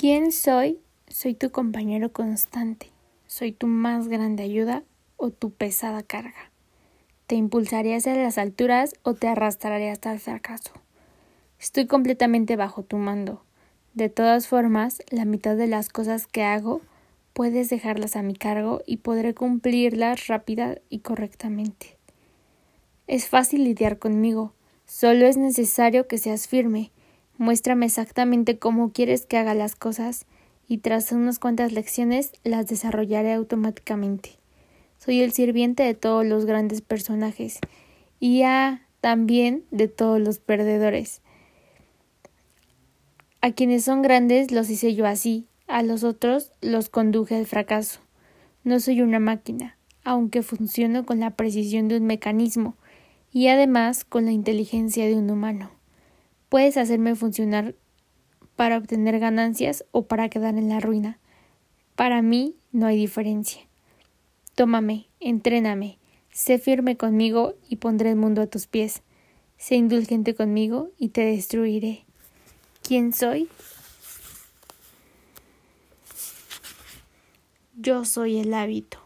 ¿Quién soy? Soy tu compañero constante. Soy tu más grande ayuda o tu pesada carga. Te impulsaré hacia las alturas o te arrastraré hasta el fracaso. Estoy completamente bajo tu mando. De todas formas, la mitad de las cosas que hago puedes dejarlas a mi cargo y podré cumplirlas rápida y correctamente. Es fácil lidiar conmigo, solo es necesario que seas firme Muéstrame exactamente cómo quieres que haga las cosas y tras unas cuantas lecciones las desarrollaré automáticamente. Soy el sirviente de todos los grandes personajes y a también de todos los perdedores. A quienes son grandes los hice yo así, a los otros los conduje al fracaso. No soy una máquina, aunque funciono con la precisión de un mecanismo y además con la inteligencia de un humano. Puedes hacerme funcionar para obtener ganancias o para quedar en la ruina. Para mí no hay diferencia. Tómame, entréname, sé firme conmigo y pondré el mundo a tus pies. Sé indulgente conmigo y te destruiré. ¿Quién soy? Yo soy el hábito.